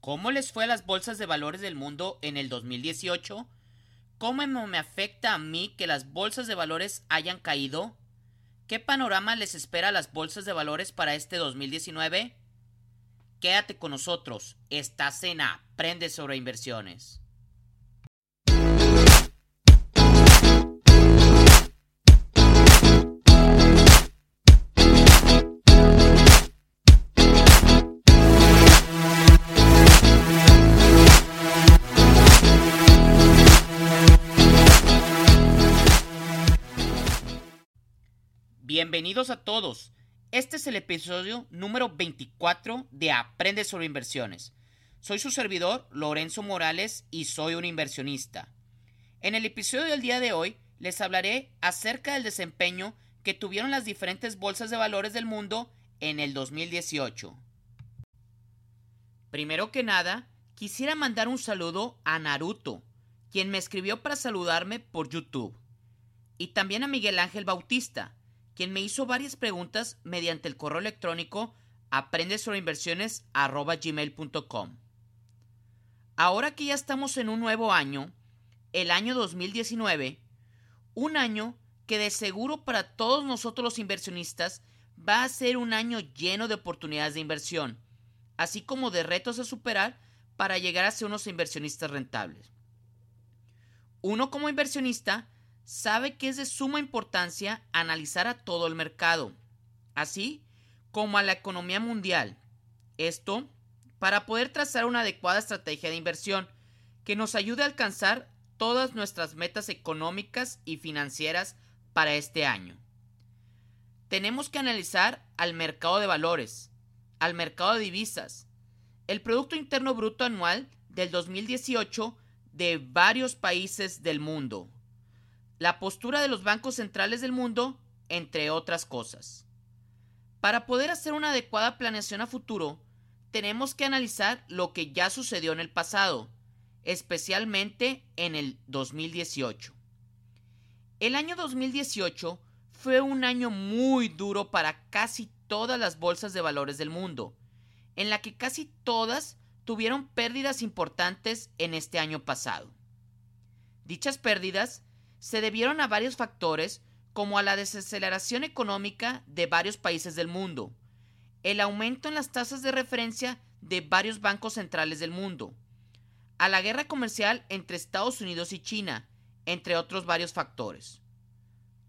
¿Cómo les fue a las bolsas de valores del mundo en el 2018? ¿Cómo me afecta a mí que las bolsas de valores hayan caído? ¿Qué panorama les espera a las bolsas de valores para este 2019? Quédate con nosotros. Estás en Aprende sobre inversiones. Bienvenidos a todos. Este es el episodio número 24 de Aprende sobre inversiones. Soy su servidor, Lorenzo Morales, y soy un inversionista. En el episodio del día de hoy les hablaré acerca del desempeño que tuvieron las diferentes bolsas de valores del mundo en el 2018. Primero que nada, quisiera mandar un saludo a Naruto, quien me escribió para saludarme por YouTube, y también a Miguel Ángel Bautista, quien me hizo varias preguntas mediante el correo electrónico aprende sobre Ahora que ya estamos en un nuevo año, el año 2019, un año que de seguro para todos nosotros los inversionistas va a ser un año lleno de oportunidades de inversión, así como de retos a superar para llegar a ser unos inversionistas rentables. Uno como inversionista sabe que es de suma importancia analizar a todo el mercado, así como a la economía mundial. Esto para poder trazar una adecuada estrategia de inversión que nos ayude a alcanzar todas nuestras metas económicas y financieras para este año. Tenemos que analizar al mercado de valores, al mercado de divisas, el Producto Interno Bruto Anual del 2018 de varios países del mundo, la postura de los bancos centrales del mundo, entre otras cosas. Para poder hacer una adecuada planeación a futuro, tenemos que analizar lo que ya sucedió en el pasado, especialmente en el 2018. El año 2018 fue un año muy duro para casi todas las bolsas de valores del mundo, en la que casi todas tuvieron pérdidas importantes en este año pasado. Dichas pérdidas se debieron a varios factores como a la desaceleración económica de varios países del mundo, el aumento en las tasas de referencia de varios bancos centrales del mundo, a la guerra comercial entre Estados Unidos y China, entre otros varios factores.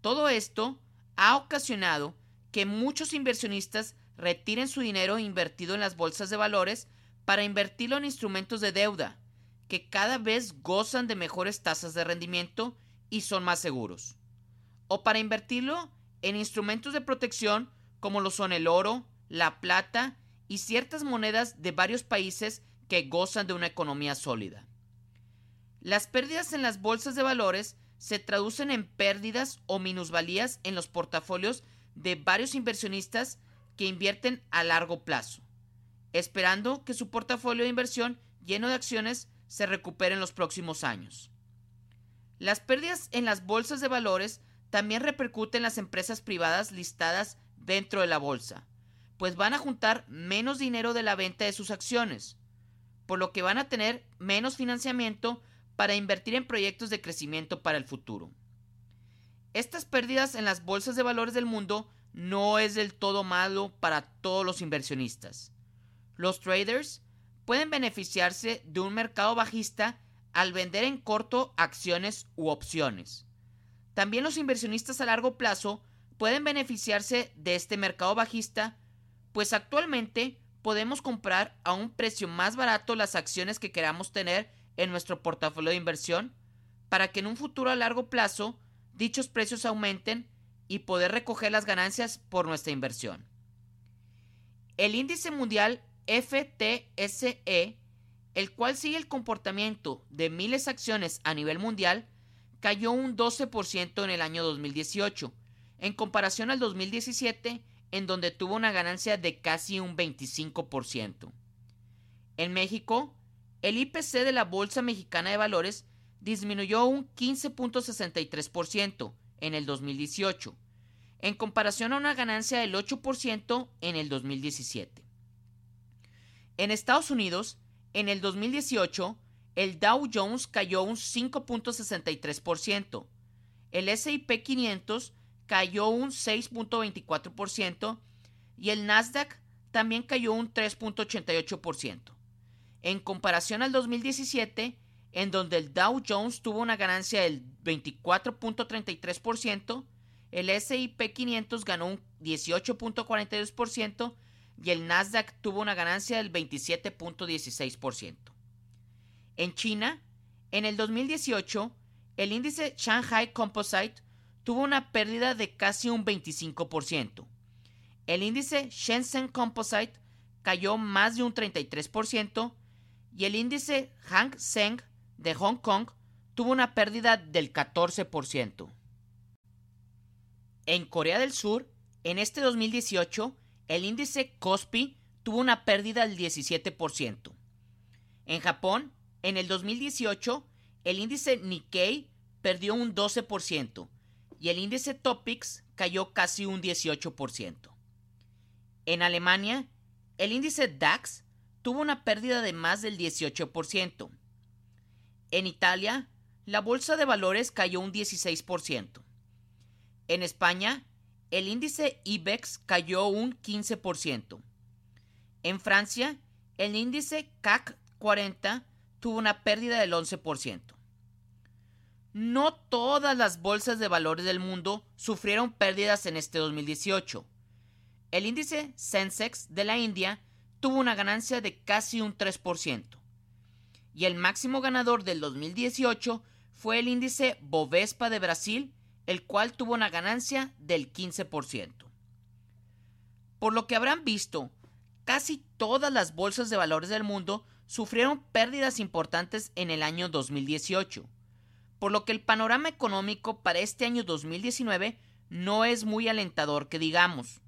Todo esto ha ocasionado que muchos inversionistas retiren su dinero invertido en las bolsas de valores para invertirlo en instrumentos de deuda, que cada vez gozan de mejores tasas de rendimiento y son más seguros. O para invertirlo en instrumentos de protección como lo son el oro, la plata y ciertas monedas de varios países que gozan de una economía sólida. Las pérdidas en las bolsas de valores se traducen en pérdidas o minusvalías en los portafolios de varios inversionistas que invierten a largo plazo, esperando que su portafolio de inversión lleno de acciones se recupere en los próximos años. Las pérdidas en las bolsas de valores también repercuten en las empresas privadas listadas dentro de la bolsa, pues van a juntar menos dinero de la venta de sus acciones, por lo que van a tener menos financiamiento para invertir en proyectos de crecimiento para el futuro. Estas pérdidas en las bolsas de valores del mundo no es del todo malo para todos los inversionistas. Los traders pueden beneficiarse de un mercado bajista al vender en corto acciones u opciones. También los inversionistas a largo plazo pueden beneficiarse de este mercado bajista, pues actualmente podemos comprar a un precio más barato las acciones que queramos tener en nuestro portafolio de inversión para que en un futuro a largo plazo dichos precios aumenten y poder recoger las ganancias por nuestra inversión. El índice mundial FTSE el cual sigue el comportamiento de miles de acciones a nivel mundial, cayó un 12% en el año 2018, en comparación al 2017, en donde tuvo una ganancia de casi un 25%. En México, el IPC de la Bolsa Mexicana de Valores disminuyó un 15.63% en el 2018, en comparación a una ganancia del 8% en el 2017. En Estados Unidos, en el 2018, el Dow Jones cayó un 5.63%, el S&P 500 cayó un 6.24% y el Nasdaq también cayó un 3.88%. En comparación al 2017, en donde el Dow Jones tuvo una ganancia del 24.33%, el S&P 500 ganó un 18.42% y el Nasdaq tuvo una ganancia del 27.16%. En China, en el 2018, el índice Shanghai Composite tuvo una pérdida de casi un 25%. El índice Shenzhen Composite cayó más de un 33% y el índice Hang Seng de Hong Kong tuvo una pérdida del 14%. En Corea del Sur, en este 2018, el índice Kospi tuvo una pérdida del 17%. En Japón, en el 2018, el índice Nikkei perdió un 12% y el índice Topix cayó casi un 18%. En Alemania, el índice DAX tuvo una pérdida de más del 18%. En Italia, la bolsa de valores cayó un 16%. En España, el índice IBEX cayó un 15%. En Francia, el índice CAC 40 tuvo una pérdida del 11%. No todas las bolsas de valores del mundo sufrieron pérdidas en este 2018. El índice Sensex de la India tuvo una ganancia de casi un 3%. Y el máximo ganador del 2018 fue el índice Bovespa de Brasil, el cual tuvo una ganancia del 15%. Por lo que habrán visto, casi todas las bolsas de valores del mundo sufrieron pérdidas importantes en el año 2018, por lo que el panorama económico para este año 2019 no es muy alentador que digamos.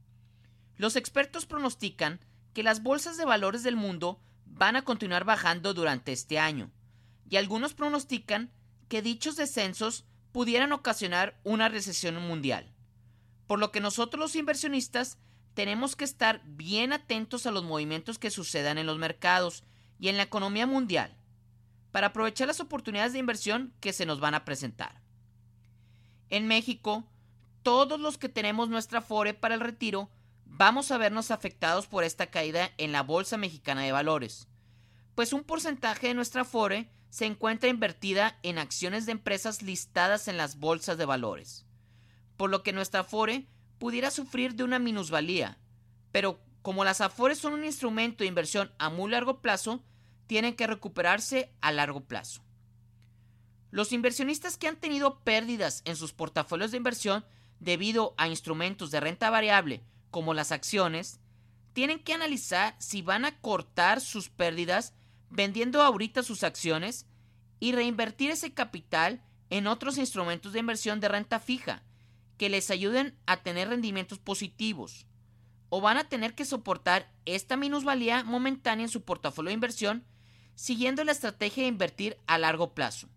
Los expertos pronostican que las bolsas de valores del mundo van a continuar bajando durante este año, y algunos pronostican que dichos descensos pudieran ocasionar una recesión mundial. Por lo que nosotros los inversionistas tenemos que estar bien atentos a los movimientos que sucedan en los mercados y en la economía mundial, para aprovechar las oportunidades de inversión que se nos van a presentar. En México, todos los que tenemos nuestra FORE para el retiro vamos a vernos afectados por esta caída en la Bolsa Mexicana de Valores, pues un porcentaje de nuestra FORE se encuentra invertida en acciones de empresas listadas en las bolsas de valores, por lo que nuestra FORE pudiera sufrir de una minusvalía, pero como las AFORES son un instrumento de inversión a muy largo plazo, tienen que recuperarse a largo plazo. Los inversionistas que han tenido pérdidas en sus portafolios de inversión debido a instrumentos de renta variable como las acciones, tienen que analizar si van a cortar sus pérdidas vendiendo ahorita sus acciones y reinvertir ese capital en otros instrumentos de inversión de renta fija que les ayuden a tener rendimientos positivos. O van a tener que soportar esta minusvalía momentánea en su portafolio de inversión siguiendo la estrategia de invertir a largo plazo.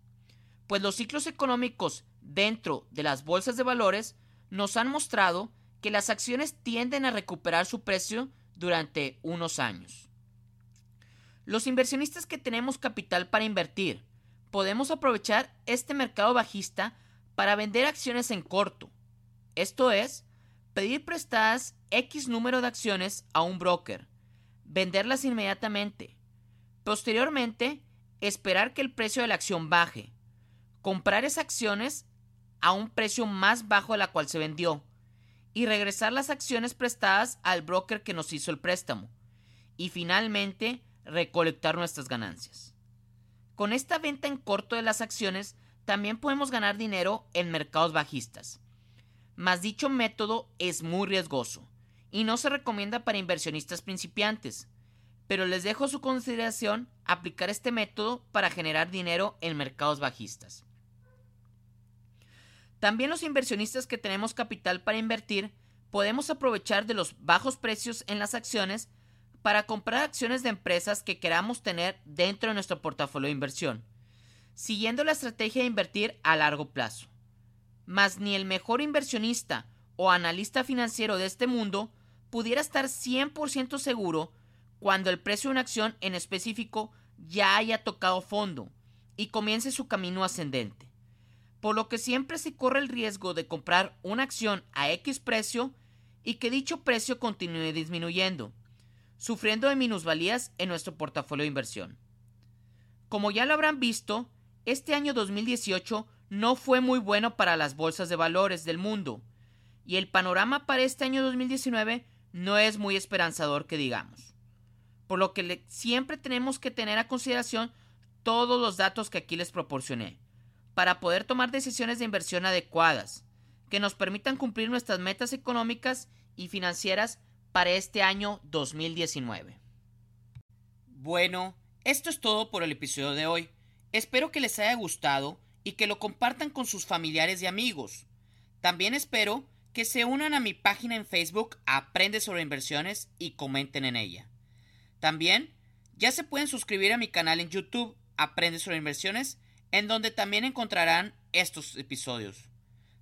Pues los ciclos económicos dentro de las bolsas de valores nos han mostrado que las acciones tienden a recuperar su precio durante unos años. Los inversionistas que tenemos capital para invertir, podemos aprovechar este mercado bajista para vender acciones en corto. Esto es, pedir prestadas X número de acciones a un broker, venderlas inmediatamente. Posteriormente, esperar que el precio de la acción baje, comprar esas acciones a un precio más bajo de la cual se vendió y regresar las acciones prestadas al broker que nos hizo el préstamo. Y finalmente, recolectar nuestras ganancias. Con esta venta en corto de las acciones, también podemos ganar dinero en mercados bajistas. Mas dicho método es muy riesgoso y no se recomienda para inversionistas principiantes, pero les dejo su consideración aplicar este método para generar dinero en mercados bajistas. También los inversionistas que tenemos capital para invertir podemos aprovechar de los bajos precios en las acciones para comprar acciones de empresas que queramos tener dentro de nuestro portafolio de inversión, siguiendo la estrategia de invertir a largo plazo. Mas ni el mejor inversionista o analista financiero de este mundo pudiera estar 100% seguro cuando el precio de una acción en específico ya haya tocado fondo y comience su camino ascendente. Por lo que siempre se corre el riesgo de comprar una acción a X precio y que dicho precio continúe disminuyendo, sufriendo de minusvalías en nuestro portafolio de inversión. Como ya lo habrán visto, este año 2018 no fue muy bueno para las bolsas de valores del mundo, y el panorama para este año 2019 no es muy esperanzador que digamos. Por lo que siempre tenemos que tener a consideración todos los datos que aquí les proporcioné, para poder tomar decisiones de inversión adecuadas, que nos permitan cumplir nuestras metas económicas y financieras para este año 2019. Bueno, esto es todo por el episodio de hoy. Espero que les haya gustado y que lo compartan con sus familiares y amigos. También espero que se unan a mi página en Facebook Aprende sobre inversiones y comenten en ella. También ya se pueden suscribir a mi canal en YouTube Aprende sobre inversiones, en donde también encontrarán estos episodios.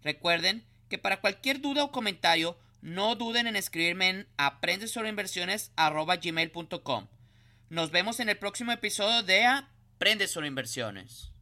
Recuerden que para cualquier duda o comentario, no duden en escribirme en aprende sobre inversiones Nos vemos en el próximo episodio de Aprende sobre inversiones.